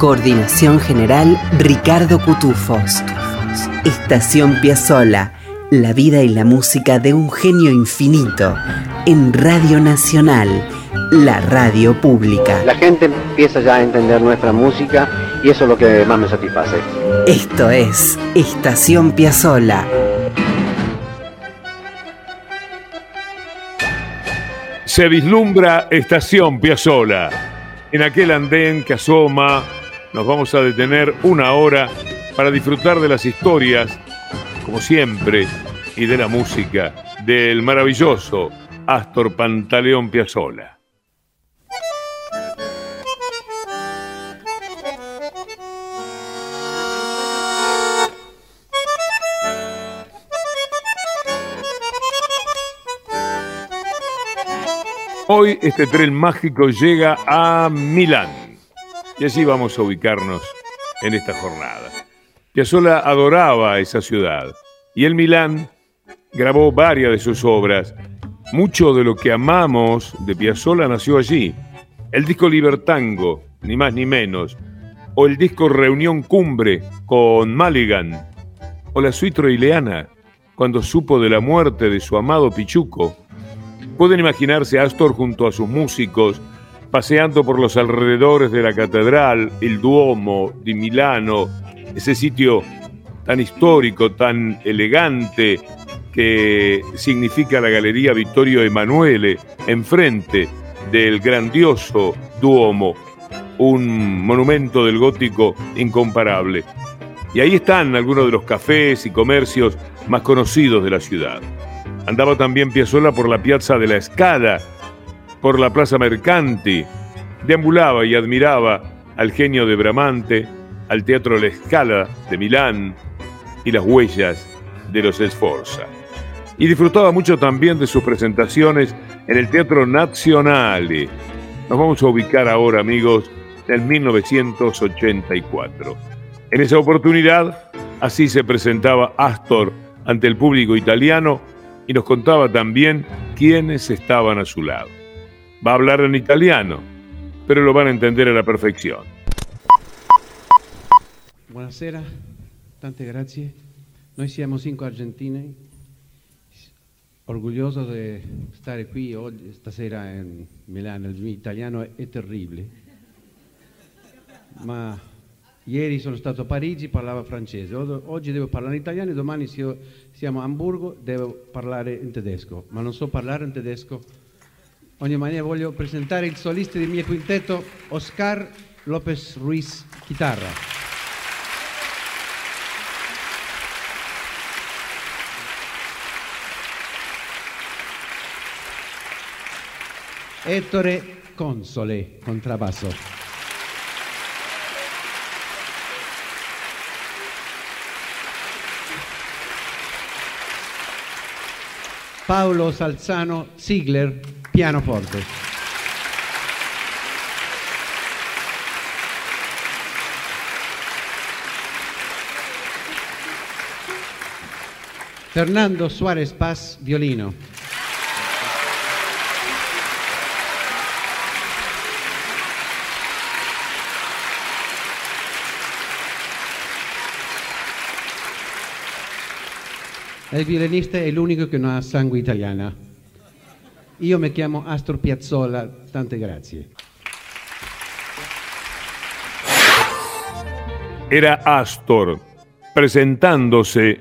Coordinación general Ricardo Cutufos. Estación Piazzola, la vida y la música de un genio infinito en Radio Nacional, la radio pública. La gente empieza ya a entender nuestra música y eso es lo que más me satisface. Esto es Estación Piazzola. Se vislumbra Estación Piazzola. En aquel andén que asoma nos vamos a detener una hora para disfrutar de las historias, como siempre, y de la música del maravilloso Astor Pantaleón Piazzolla. Hoy este tren mágico llega a Milán y allí vamos a ubicarnos en esta jornada. Piazzolla adoraba esa ciudad y en Milán grabó varias de sus obras. Mucho de lo que amamos de Piazzolla nació allí. El disco Libertango, ni más ni menos, o el disco Reunión Cumbre con Maligan, o la suite Ileana, cuando supo de la muerte de su amado Pichuco. Pueden imaginarse Astor junto a sus músicos paseando por los alrededores de la catedral, el Duomo de Milano, ese sitio tan histórico, tan elegante que significa la Galería Vittorio Emanuele, enfrente del grandioso Duomo, un monumento del gótico incomparable. Y ahí están algunos de los cafés y comercios más conocidos de la ciudad. Andaba también Piazzolla por la Piazza de la Escala, por la plaza Mercanti, deambulaba y admiraba al genio de Bramante, al Teatro La Scala de Milán y las huellas de los Sforza. Y disfrutaba mucho también de sus presentaciones en el Teatro Nazionale. Nos vamos a ubicar ahora, amigos, en 1984. En esa oportunidad, así se presentaba Astor ante el público italiano y nos contaba también quiénes estaban a su lado. Va a hablar en italiano, pero lo van a entender a la perfección. Buonasera, tante grazie. Noi siamo cinque argentini, orgoglioso di stare qui oggi, stasera in Milano. Il mio italiano è terribile, ma ieri sono stato a Parigi, parlavo francese. Oggi devo parlare in italiano e domani siamo a Hamburgo, devo parlare in tedesco, ma non so parlare in tedesco ogni maniera voglio presentare il solista del mio quintetto Oscar López Ruiz, chitarra. Ettore Console, contrabbasso. Paolo Salzano Ziegler, pianoforte. Fernando Suárez Paz, violino. El violinista è l'unico che non ha sangue italiana. Io mi chiamo Astor Piazzolla, tante grazie. Era Astor presentándose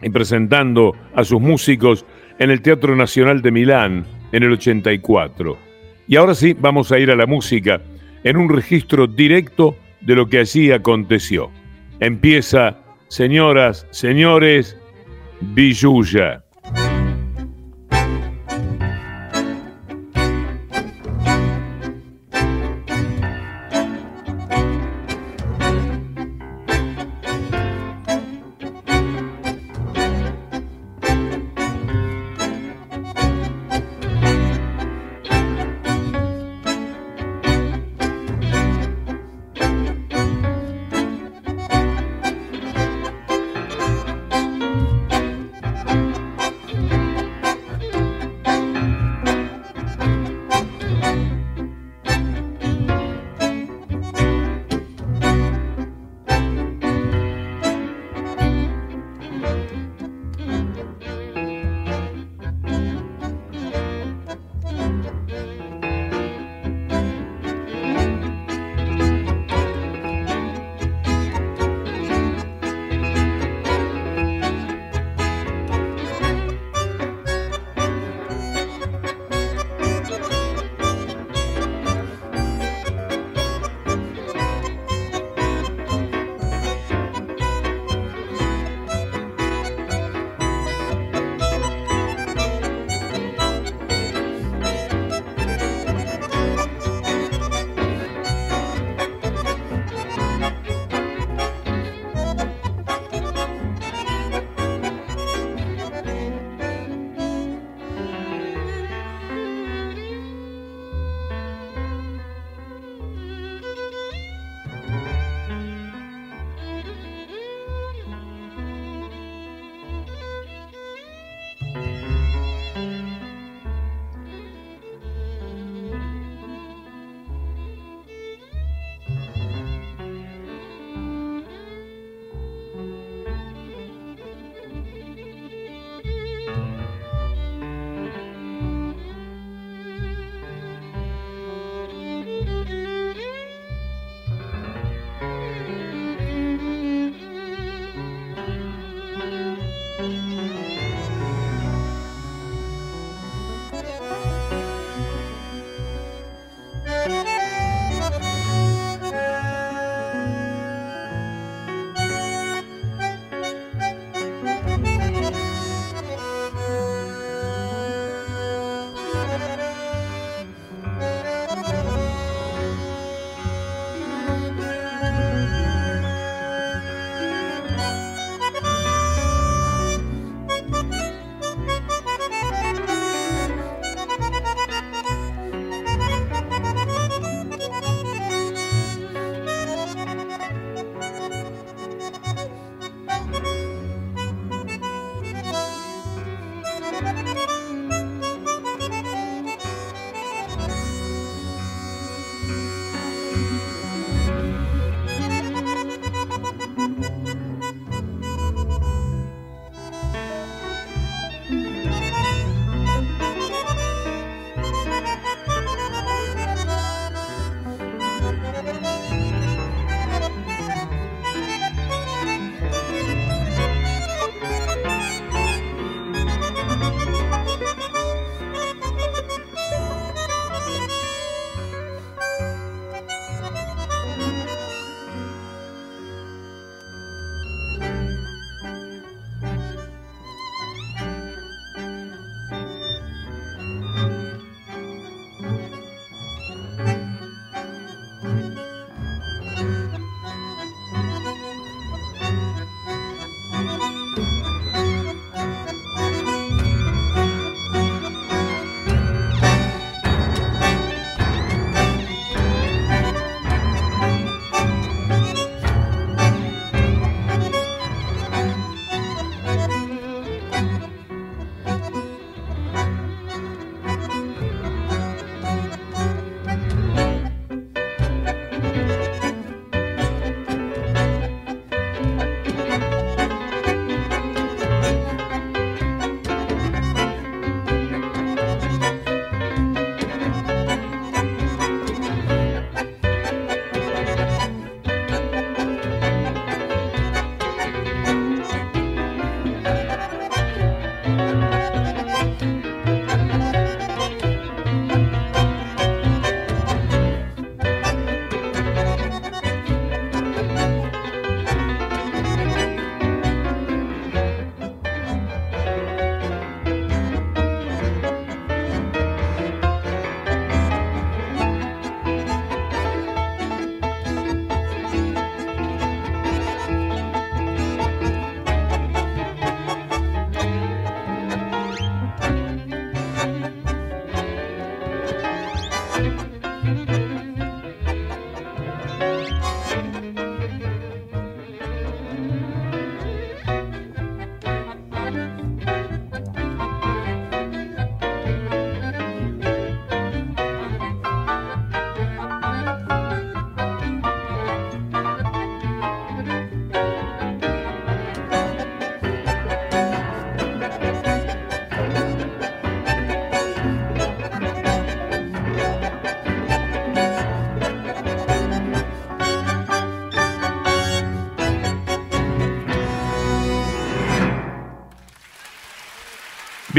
y presentando a sus músicos en el Teatro Nacional de Milán en el 84. Y ahora sí, vamos a ir a la música en un registro directo de lo que allí aconteció. Empieza, señoras, señores, Villuya.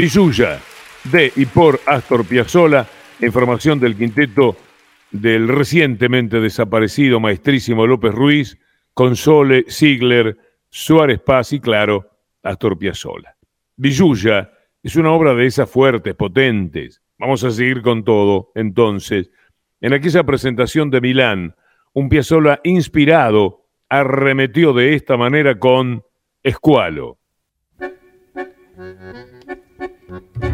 Villuya, de y por Astor Piazzolla, información del quinteto del recientemente desaparecido maestrísimo López Ruiz, Console, Ziegler, Suárez Paz y claro, Astor Piazzolla. Villuya es una obra de esas fuertes, potentes. Vamos a seguir con todo, entonces. En aquella presentación de Milán, un Piazzolla inspirado arremetió de esta manera con Escualo. Mm-hmm.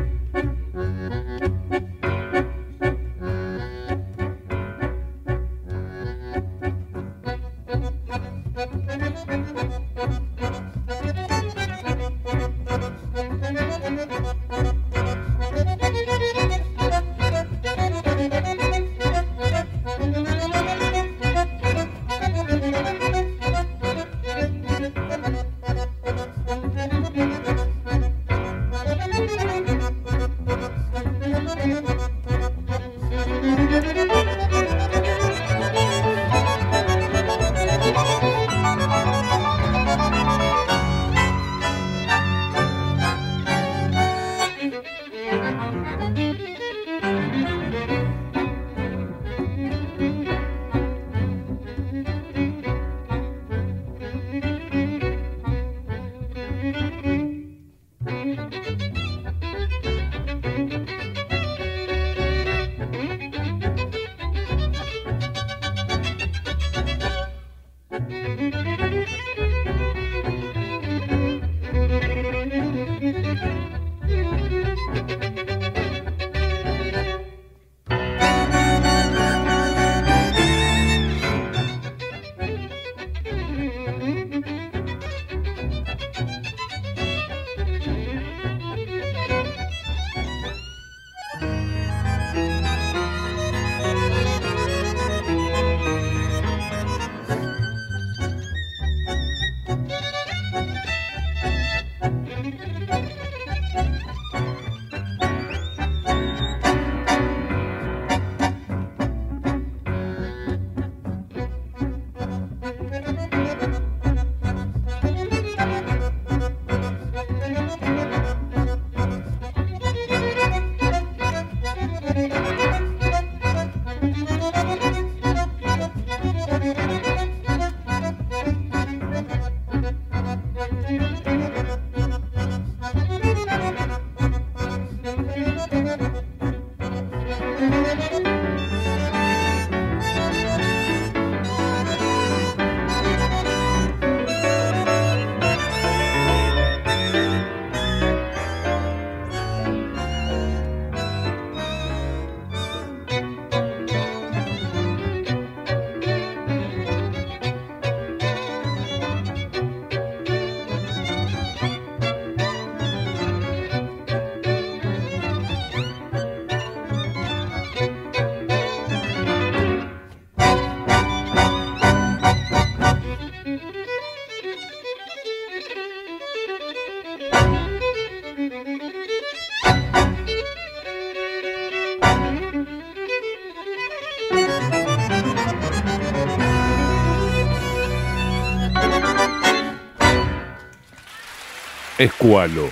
Escualo,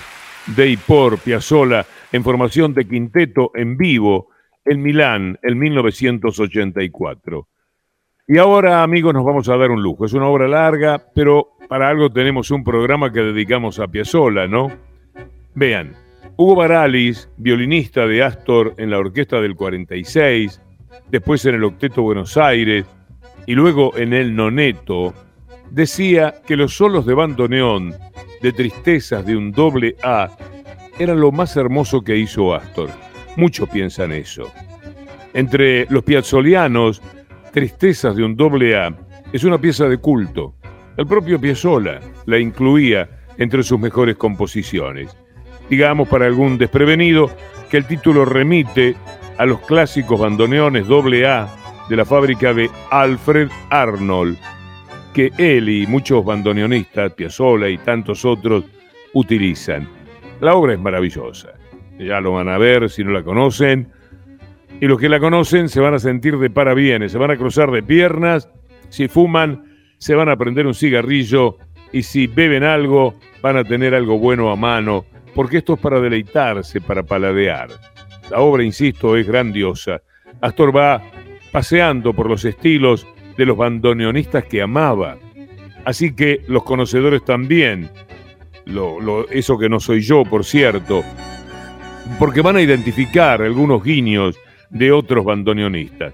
de y por Piazzolla en formación de quinteto en vivo en Milán en 1984. Y ahora, amigos, nos vamos a dar un lujo. Es una obra larga, pero para algo tenemos un programa que dedicamos a Piazzolla, ¿no? Vean, Hugo Baralis, violinista de Astor en la orquesta del 46, después en el Octeto Buenos Aires y luego en el Noneto, decía que los solos de bandoneón de tristezas de un doble A eran lo más hermoso que hizo Astor. Muchos piensan eso. Entre los piazzolianos, Tristezas de un doble A es una pieza de culto. El propio Piazzolla la incluía entre sus mejores composiciones. Digamos para algún desprevenido que el título remite a los clásicos bandoneones doble A de la fábrica de Alfred Arnold, que él y muchos bandoneonistas, Piazzolla y tantos otros, utilizan. La obra es maravillosa. Ya lo van a ver si no la conocen. Y los que la conocen se van a sentir de parabienes, se van a cruzar de piernas. Si fuman, se van a prender un cigarrillo. Y si beben algo, van a tener algo bueno a mano porque esto es para deleitarse, para paladear. La obra, insisto, es grandiosa. Astor va paseando por los estilos de los bandoneonistas que amaba. Así que los conocedores también, eso que no soy yo, por cierto, porque van a identificar algunos guiños de otros bandoneonistas.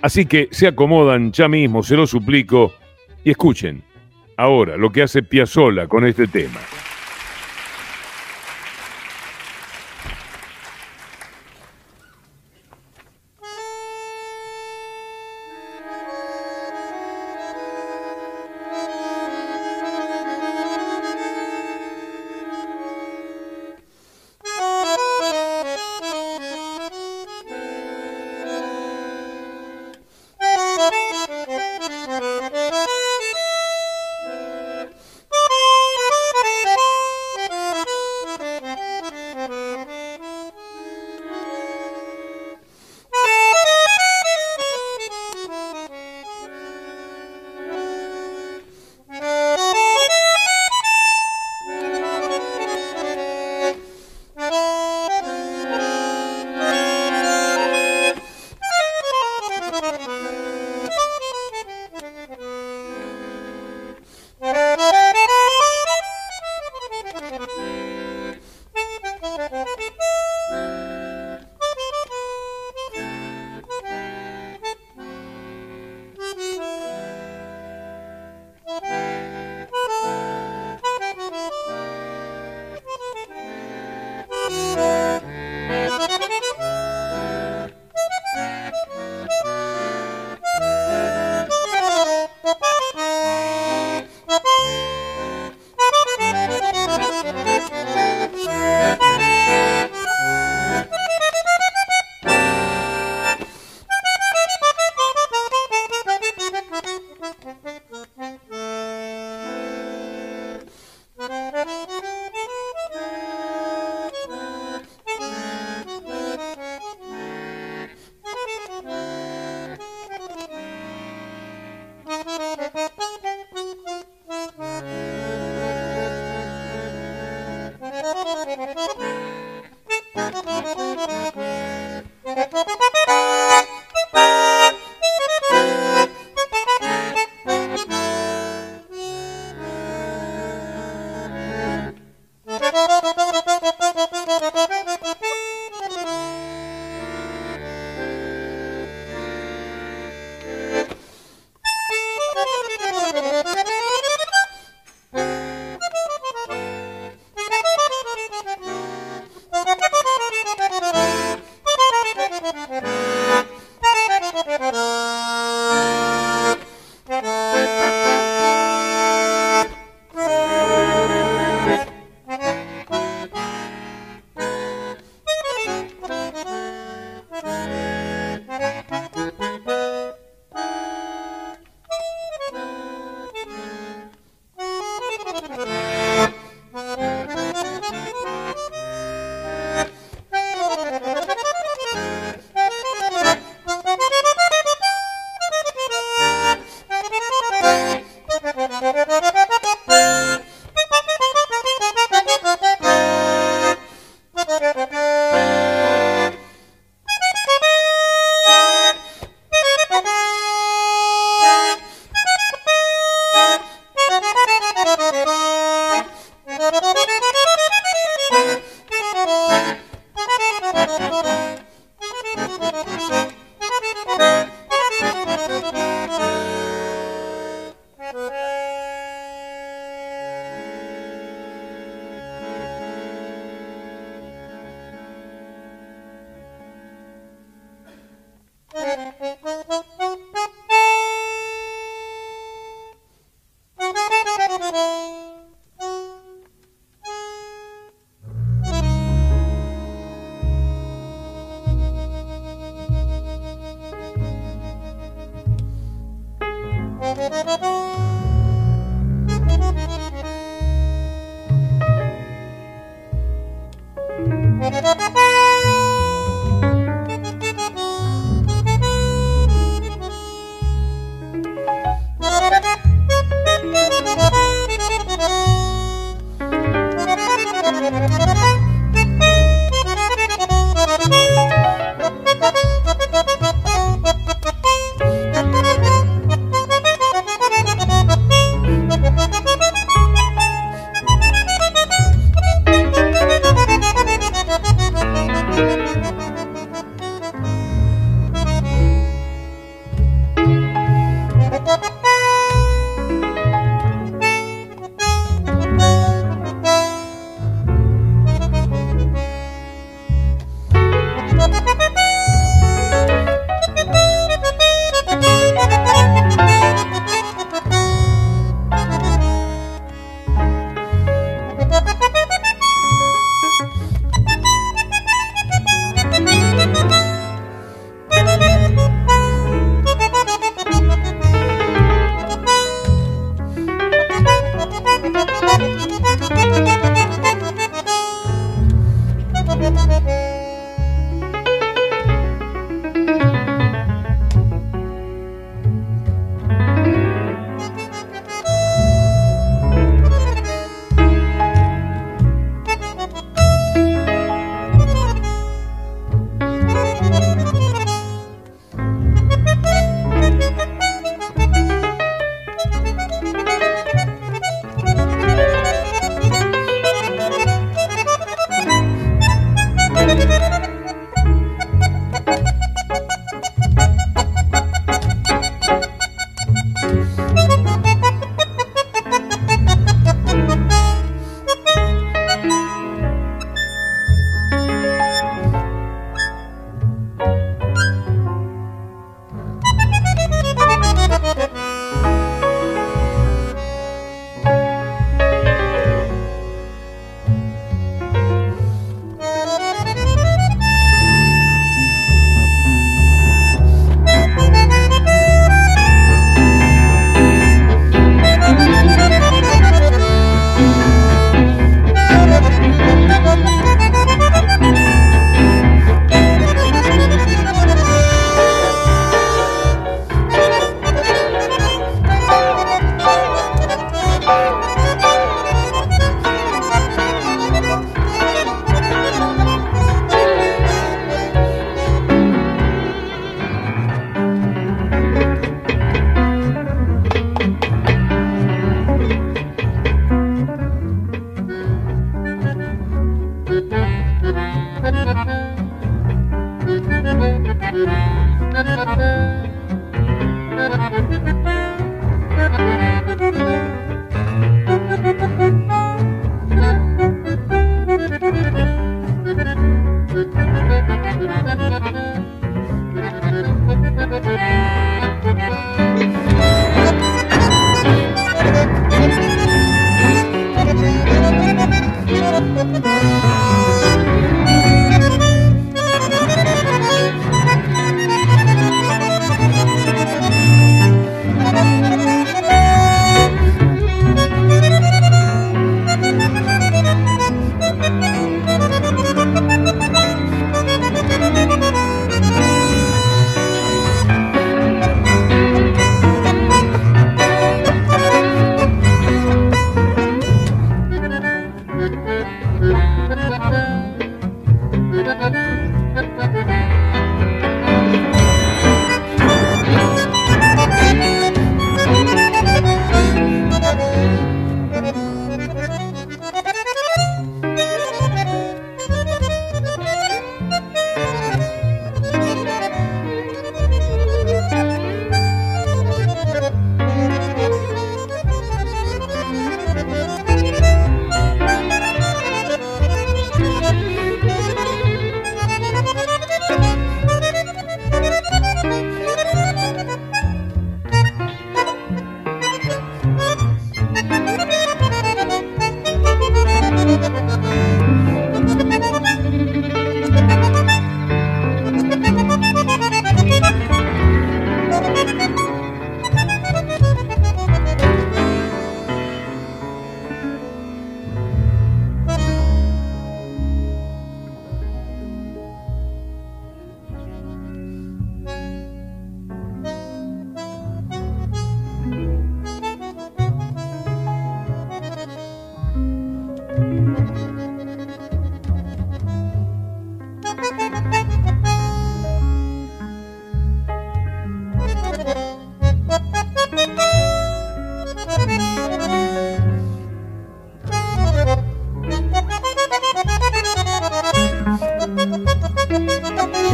Así que se acomodan ya mismo, se lo suplico, y escuchen ahora lo que hace Piazzolla con este tema.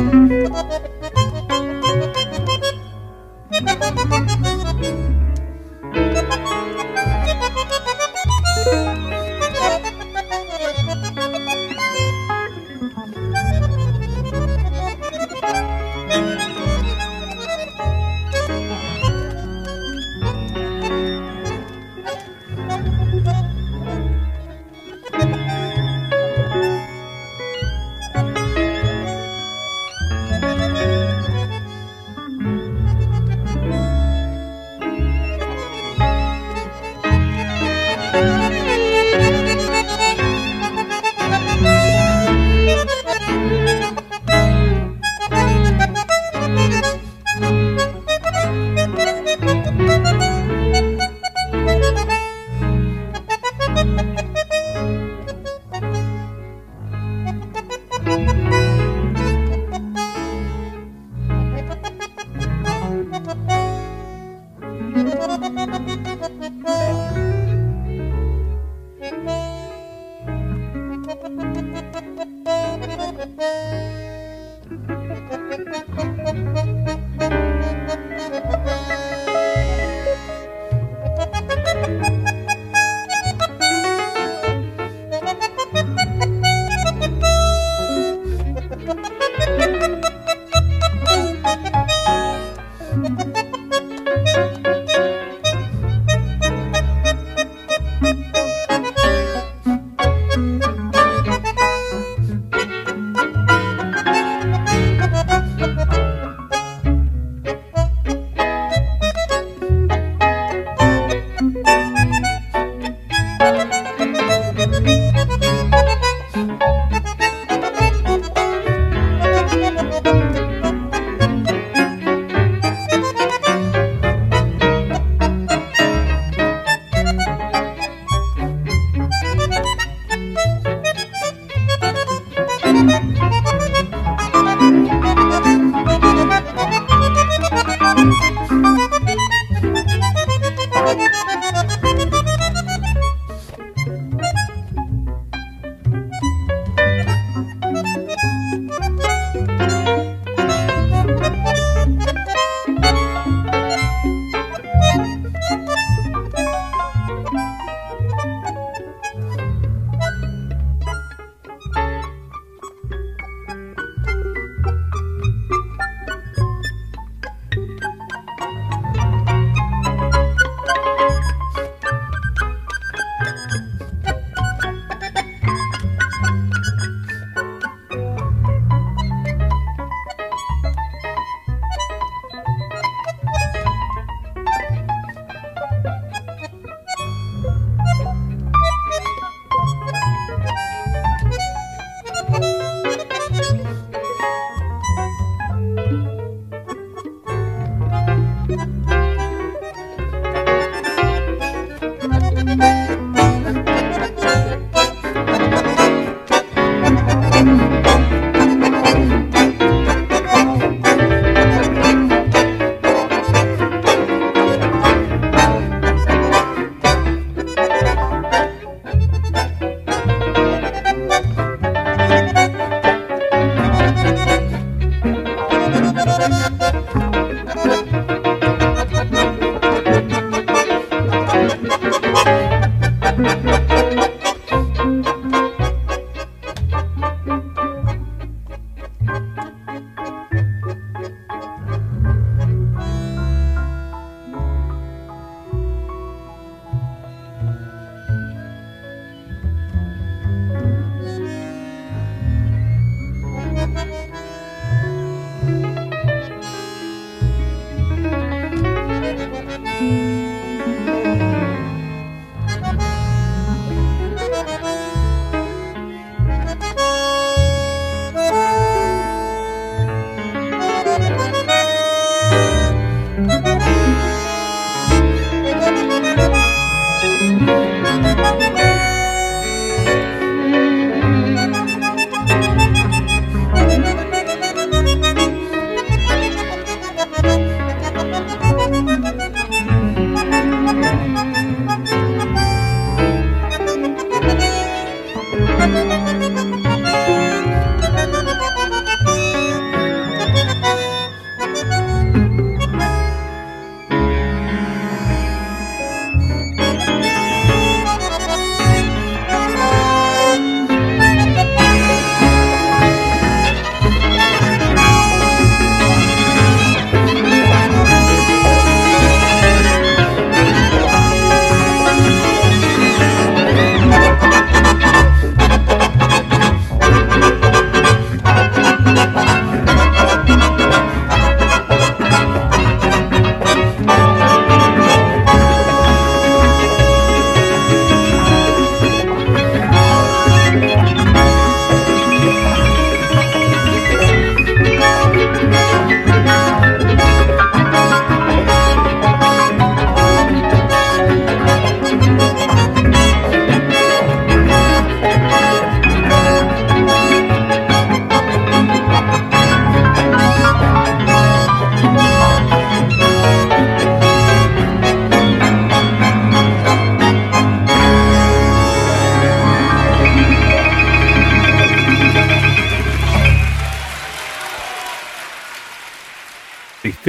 Thank you.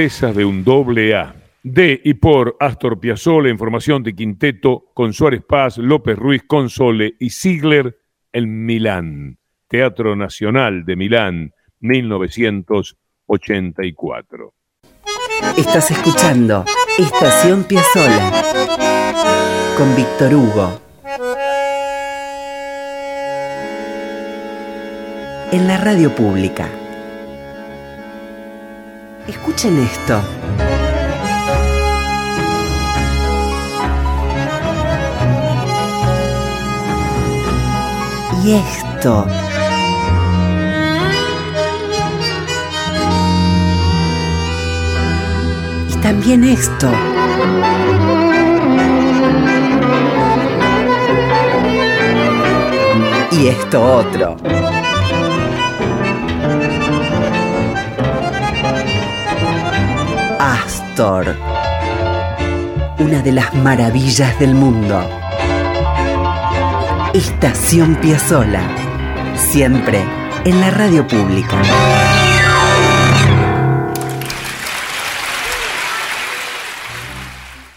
De un doble A. De y por Astor Piazzolla en formación de quinteto con Suárez Paz, López Ruiz, Console y Ziegler en Milán, Teatro Nacional de Milán, 1984. Estás escuchando Estación Piazzolla con Víctor Hugo. En la radio pública. Escuchen esto. Y esto. Y también esto. Y esto otro. Una de las maravillas del mundo. Estación Piazzola. Siempre en la radio pública.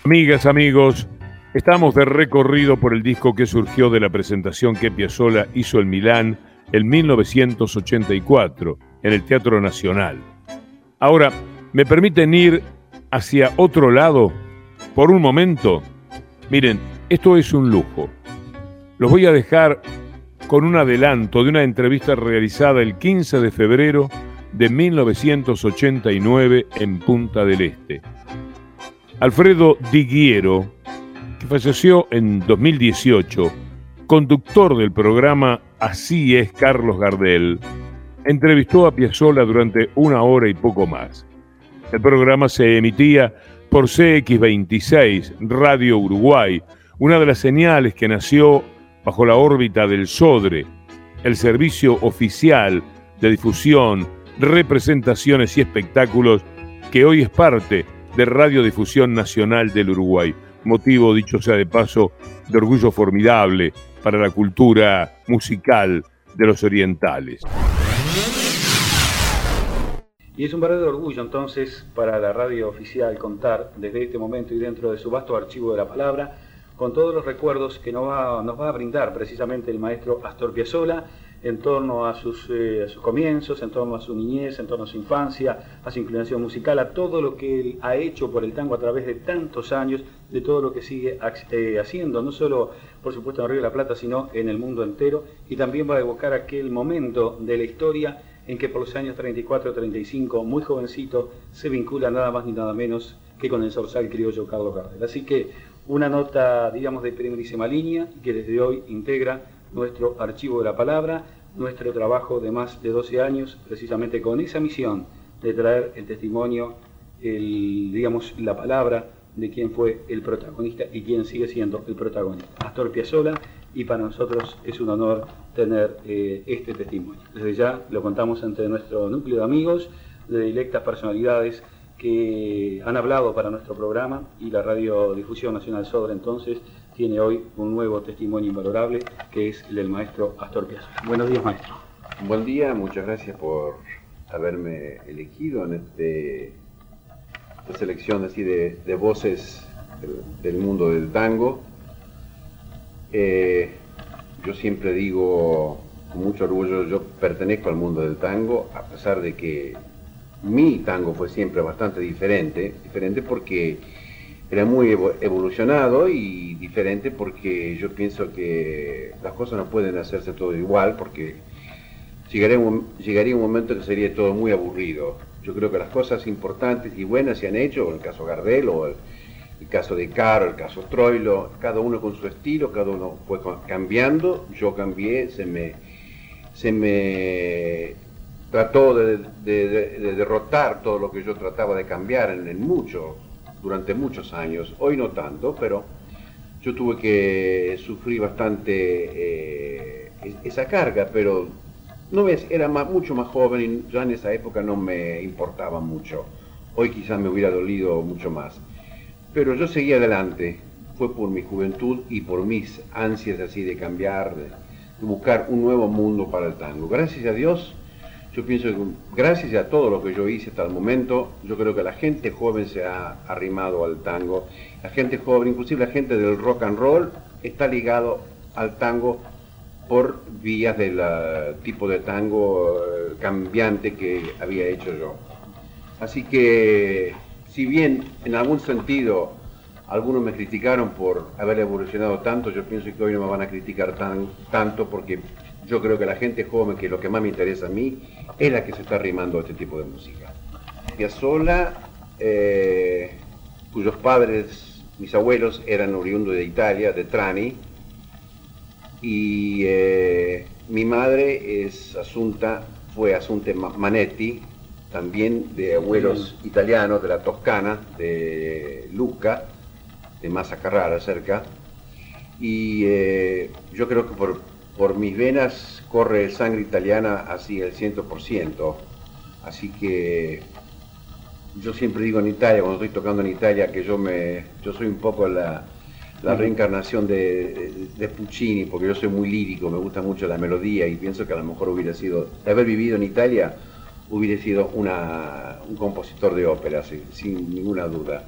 Amigas, amigos, estamos de recorrido por el disco que surgió de la presentación que Piazzolla hizo en Milán en 1984 en el Teatro Nacional. Ahora, ¿me permiten ir hacia otro lado por un momento? Miren, esto es un lujo. Los voy a dejar con un adelanto de una entrevista realizada el 15 de febrero de 1989 en Punta del Este. Alfredo Diguiero, que falleció en 2018, conductor del programa Así es Carlos Gardel, entrevistó a Piazzolla durante una hora y poco más. El programa se emitía por CX26, Radio Uruguay, una de las señales que nació bajo la órbita del SODRE, el servicio oficial de difusión, representaciones y espectáculos que hoy es parte de Radiodifusión Nacional del Uruguay, motivo, dicho sea de paso, de orgullo formidable para la cultura musical de los orientales. Y es un verdadero orgullo entonces para la radio oficial contar desde este momento y dentro de su vasto archivo de la palabra con todos los recuerdos que nos va, nos va a brindar precisamente el maestro Astor Piazzolla en torno a sus, eh, a sus comienzos, en torno a su niñez, en torno a su infancia, a su inclinación musical, a todo lo que él ha hecho por el tango a través de tantos años, de todo lo que sigue eh, haciendo, no solo por supuesto en Río de la Plata, sino en el mundo entero, y también va a evocar aquel momento de la historia en que por los años 34 o 35, muy jovencito, se vincula nada más ni nada menos que con el zorzal criollo Carlos Gardel. Así que una nota, digamos, de primerísima línea que desde hoy integra nuestro archivo de la palabra, nuestro trabajo de más de 12 años, precisamente con esa misión de traer el testimonio, el, digamos, la palabra de quién fue el protagonista y quién sigue siendo el protagonista. Astor Piazzolla, y para nosotros es un honor tener eh, este testimonio. Desde ya lo contamos entre nuestro núcleo de amigos, de directas personalidades que han hablado para nuestro programa y la Radiodifusión Nacional Sodre entonces tiene hoy un nuevo testimonio invalorable que es el del maestro Astor Piazzolla. Buenos días, maestro. Buen día, muchas gracias por haberme elegido en este, esta selección así de, voces del, mundo del tango. Eh, yo siempre digo con mucho orgullo, yo pertenezco al mundo del tango, a pesar de que mi tango fue siempre bastante diferente, diferente porque era muy evolucionado y diferente porque yo pienso que las cosas no pueden hacerse todo igual porque llegaría un, llegaría un momento que sería todo muy aburrido. Yo creo que las cosas importantes y buenas se han hecho, el caso Gardel o el, el caso de Caro, el caso Troilo, cada uno con su estilo, cada uno fue cambiando, yo cambié, se me, se me trató de, de, de, derrotar todo lo que yo trataba de cambiar en, en, durante muchos años. Hoy no tanto, pero yo tuve que sufrir bastante eh, esa carga, pero no era mucho más joven y ya en esa época no me importaba mucho. Hoy quizás me hubiera dolido mucho más. Pero yo seguí adelante. Fue por mi juventud y por mis ansias así de cambiar, de, buscar un nuevo mundo para el tango. Gracias a Dios yo pienso que gracias a todo lo que yo hice hasta el momento, yo creo que la gente joven se ha arrimado al tango. La gente joven, inclusive la gente del rock and roll, está ligado al tango por vías del tipo de tango eh, cambiante que había hecho yo. Así que, si bien en algún sentido algunos me criticaron por haber evolucionado tanto, yo pienso que hoy no me van a criticar tan, tanto porque yo creo que la gente joven, que lo que más me interesa a mí, es la que se está arrimando a este tipo de música. Piazzolla, eh, cuyos padres, mis abuelos, eran oriundos de Italia, de Trani, y eh, mi madre es Asunta, fue Asunta Manetti, también de abuelos italianos de la Toscana, de Lucca, de Massa Carrara cerca, y eh, yo creo que por por mis venas corre sangre italiana así el 100%. Así que yo siempre digo en Italia, cuando estoy tocando en Italia, que yo me yo soy un poco la, reencarnación de, Puccini, porque yo soy muy lírico, me gusta mucho la melodía y pienso que a lo mejor hubiera sido, de haber vivido en Italia, hubiera sido un compositor de ópera, sin ninguna duda.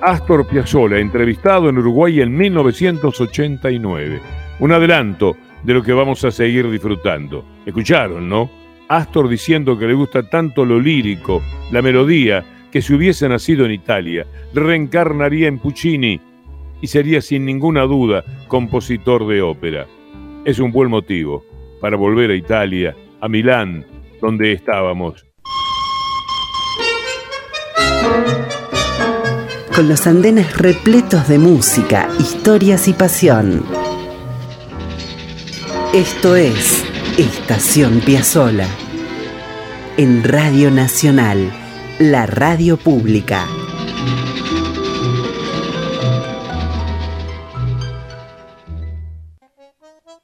Astor Piazzolla, entrevistado en Uruguay en 1989. Un adelanto de lo que vamos a seguir disfrutando. Escucharon, ¿no? Astor diciendo que le gusta tanto lo lírico, la melodía, que si hubiese nacido en Italia, reencarnaría en Puccini y sería sin ninguna duda compositor de ópera. Es un buen motivo para volver a Italia, a Milán, donde estábamos con los andenes repletos de música, historias y pasión. Esto es Estación Piazzola en Radio Nacional, la radio pública.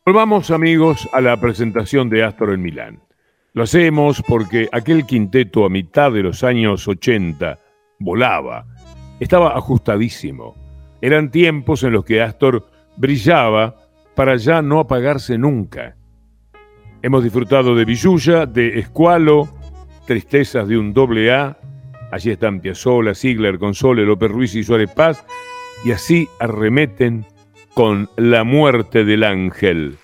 Volvamos amigos a la presentación de Astor en Milán. Lo hacemos porque aquel quinteto a mitad de los años 80 volaba estaba ajustadísimo. Eran tiempos en los que Astor brillaba para ya no apagarse nunca. Hemos disfrutado de Villuya, de Escualo, Tristezas de un doble A, allí están Piazzolla, Ziegler, Console, López Ruiz y Suárez Paz, y así arremeten con La muerte del ángel.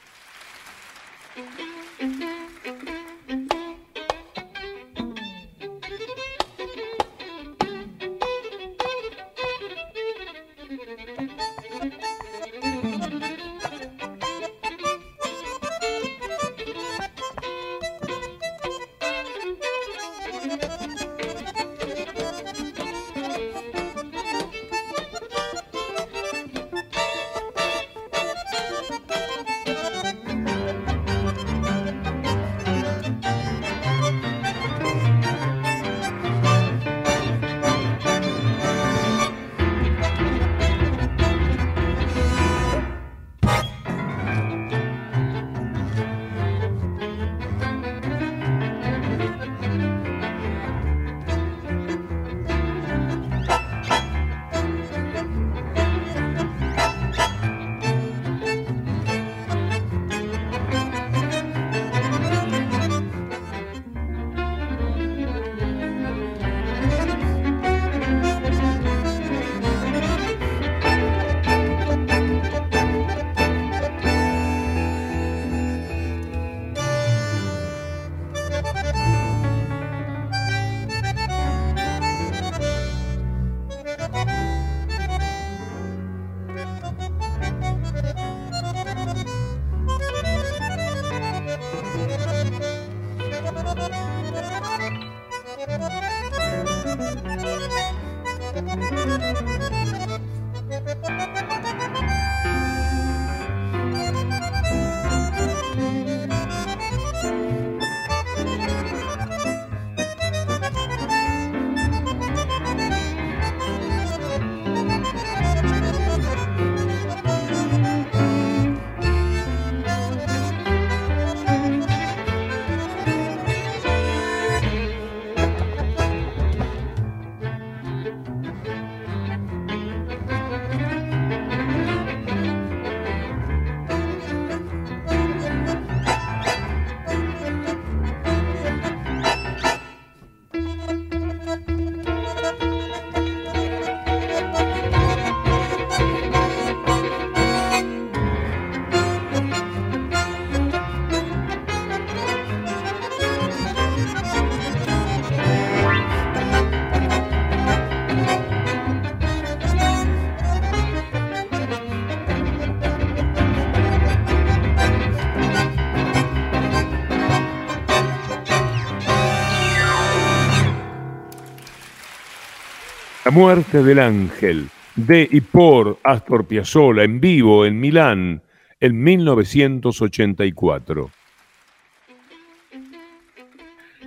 Muerte del ángel, de y por Astor Piazzolla en vivo en Milán en 1984.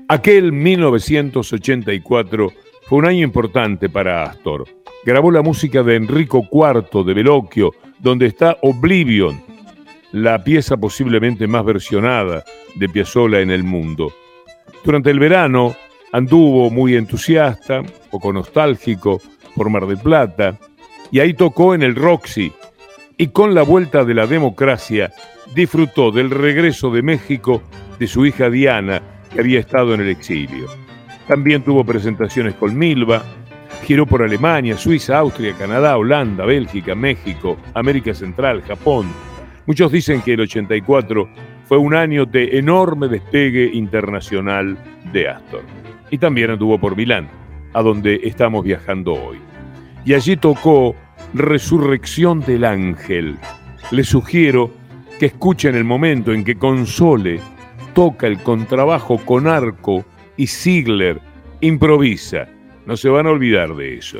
Aquel 1984 fue un año importante para Astor. Grabó la música de Enrico IV de Veloquio, donde está Oblivion, la pieza posiblemente más versionada de Piazzolla en el mundo. Durante el verano anduvo muy entusiasta, poco nostálgico, por Mar del Plata, y ahí tocó en el Roxy, y con la vuelta de la democracia disfrutó del regreso de México de su hija Diana, que había estado en el exilio. También tuvo presentaciones con Milva, giró por Alemania, Suiza, Austria, Canadá, Holanda, Bélgica, México, América Central, Japón. Muchos dicen que el 84 fue un año de enorme despegue internacional de Astor. Y también anduvo por Milán, a donde estamos viajando hoy. Y allí tocó Resurrección del Ángel. Les sugiero que escuchen el momento en que Console toca el contrabajo con arco y Ziegler improvisa. No se van a olvidar de eso.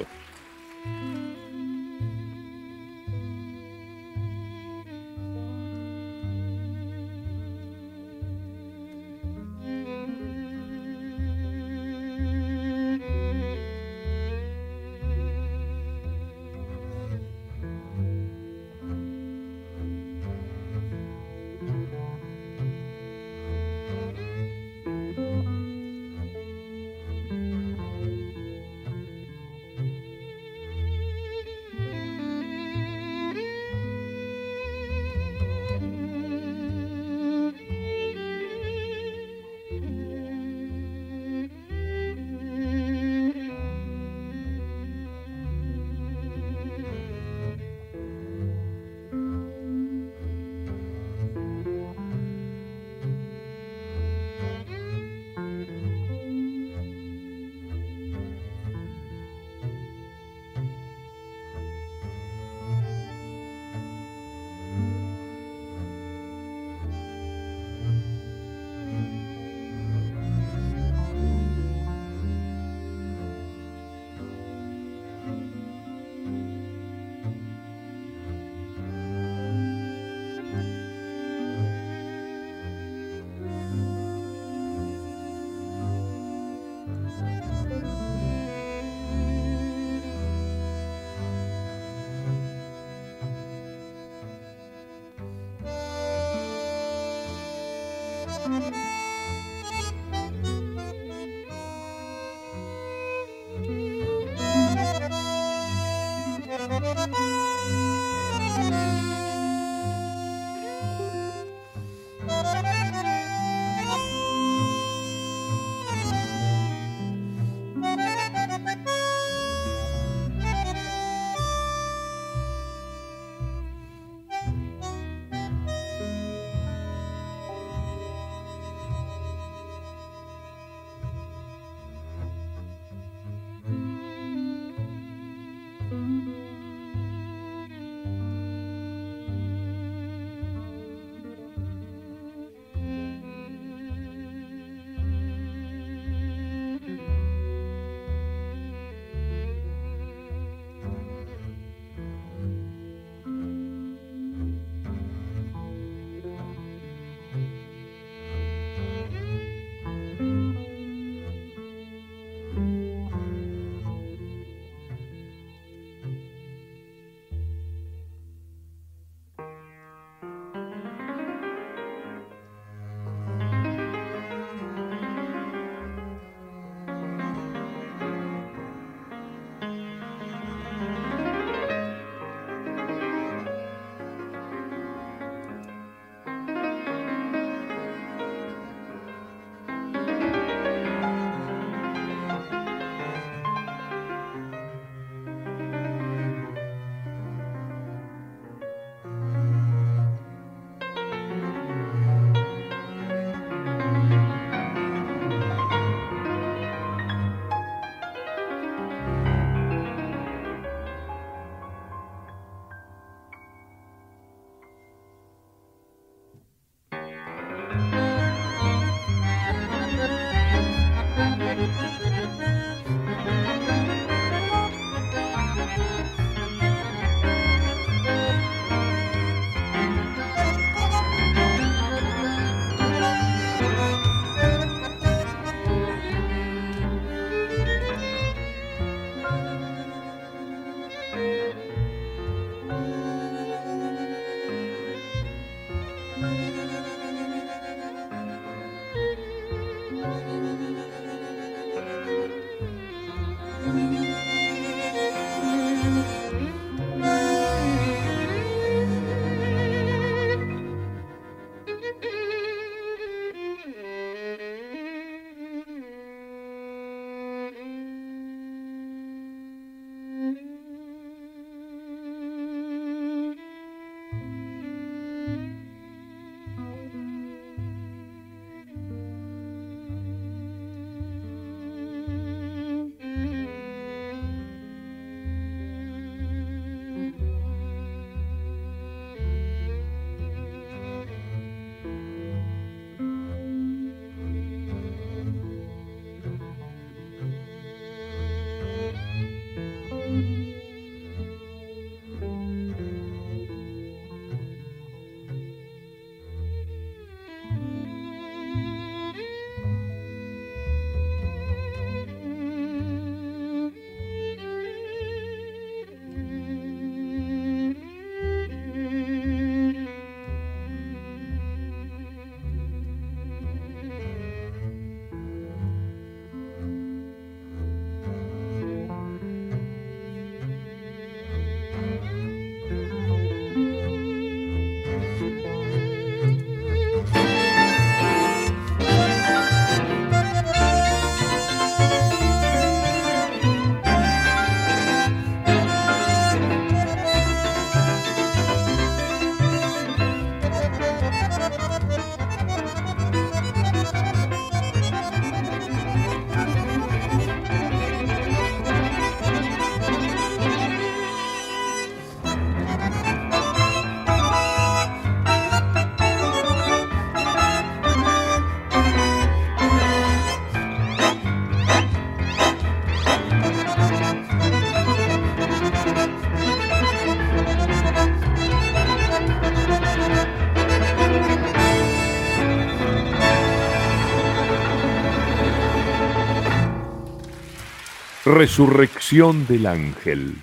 Resurrección del Ángel,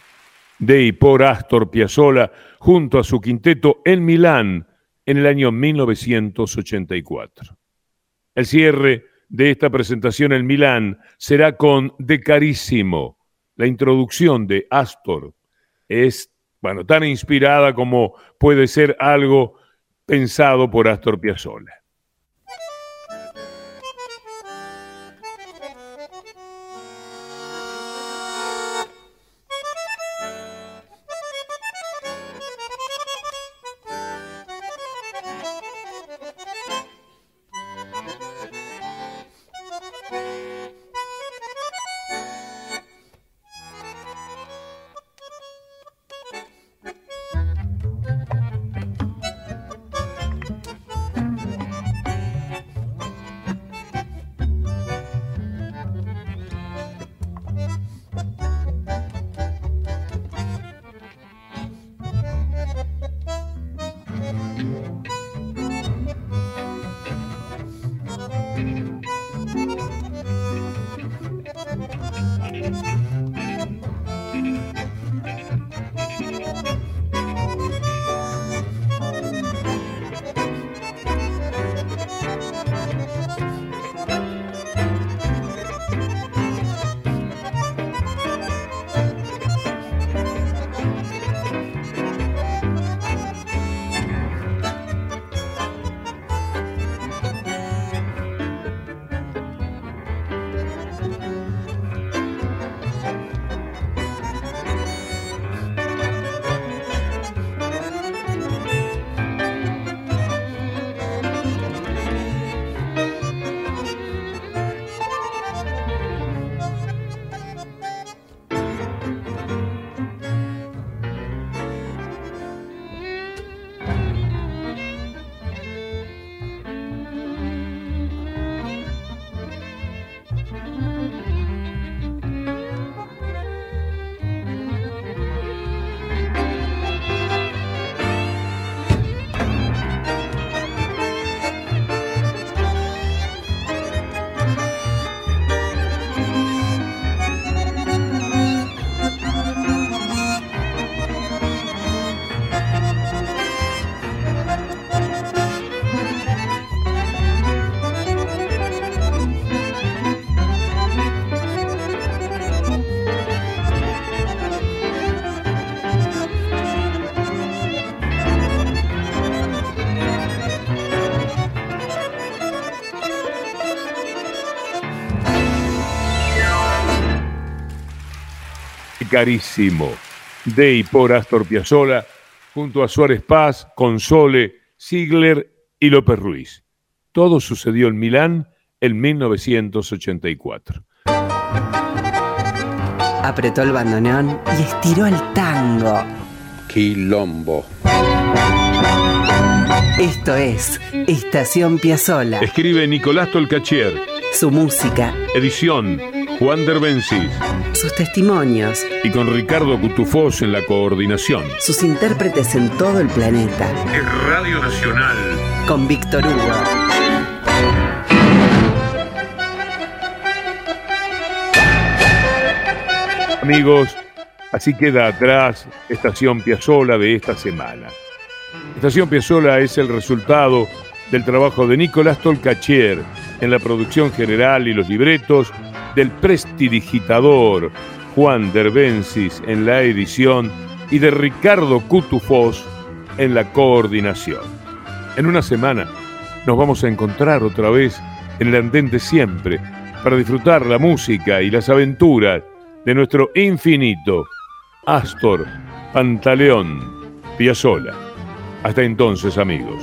de y por Astor Piazzolla junto a su quinteto en Milán en el año 1984. El cierre de esta presentación en Milán será con De Carísimo. La introducción de Astor es, bueno, tan inspirada como puede ser algo pensado por Astor Piazzolla. Carísimo, de y por Astor Piazzolla, junto a Suárez Paz, Console, Ziegler y López Ruiz. Todo sucedió en Milán en 1984. Apretó el bandoneón y estiró el tango. Quilombo. Esto es Estación Piazzola. Escribe Nicolás Tolcachier. Su música. Edición Juan Derbencis. Sus testimonios. Y con Ricardo Cutufós en la coordinación. Sus intérpretes en todo el planeta. Es Radio Nacional. Con Víctor Hugo. Amigos, así queda atrás Estación Piazzola de esta semana. Estación Piazzola es el resultado del trabajo de Nicolás Tolcachier en la producción general y los libretos del prestidigitador Juan Derbencis en la edición y de Ricardo Cutufós en la coordinación. En una semana nos vamos a encontrar otra vez en el andente siempre para disfrutar la música y las aventuras de nuestro infinito Astor Pantaleón Piazzola. Hasta entonces, amigos.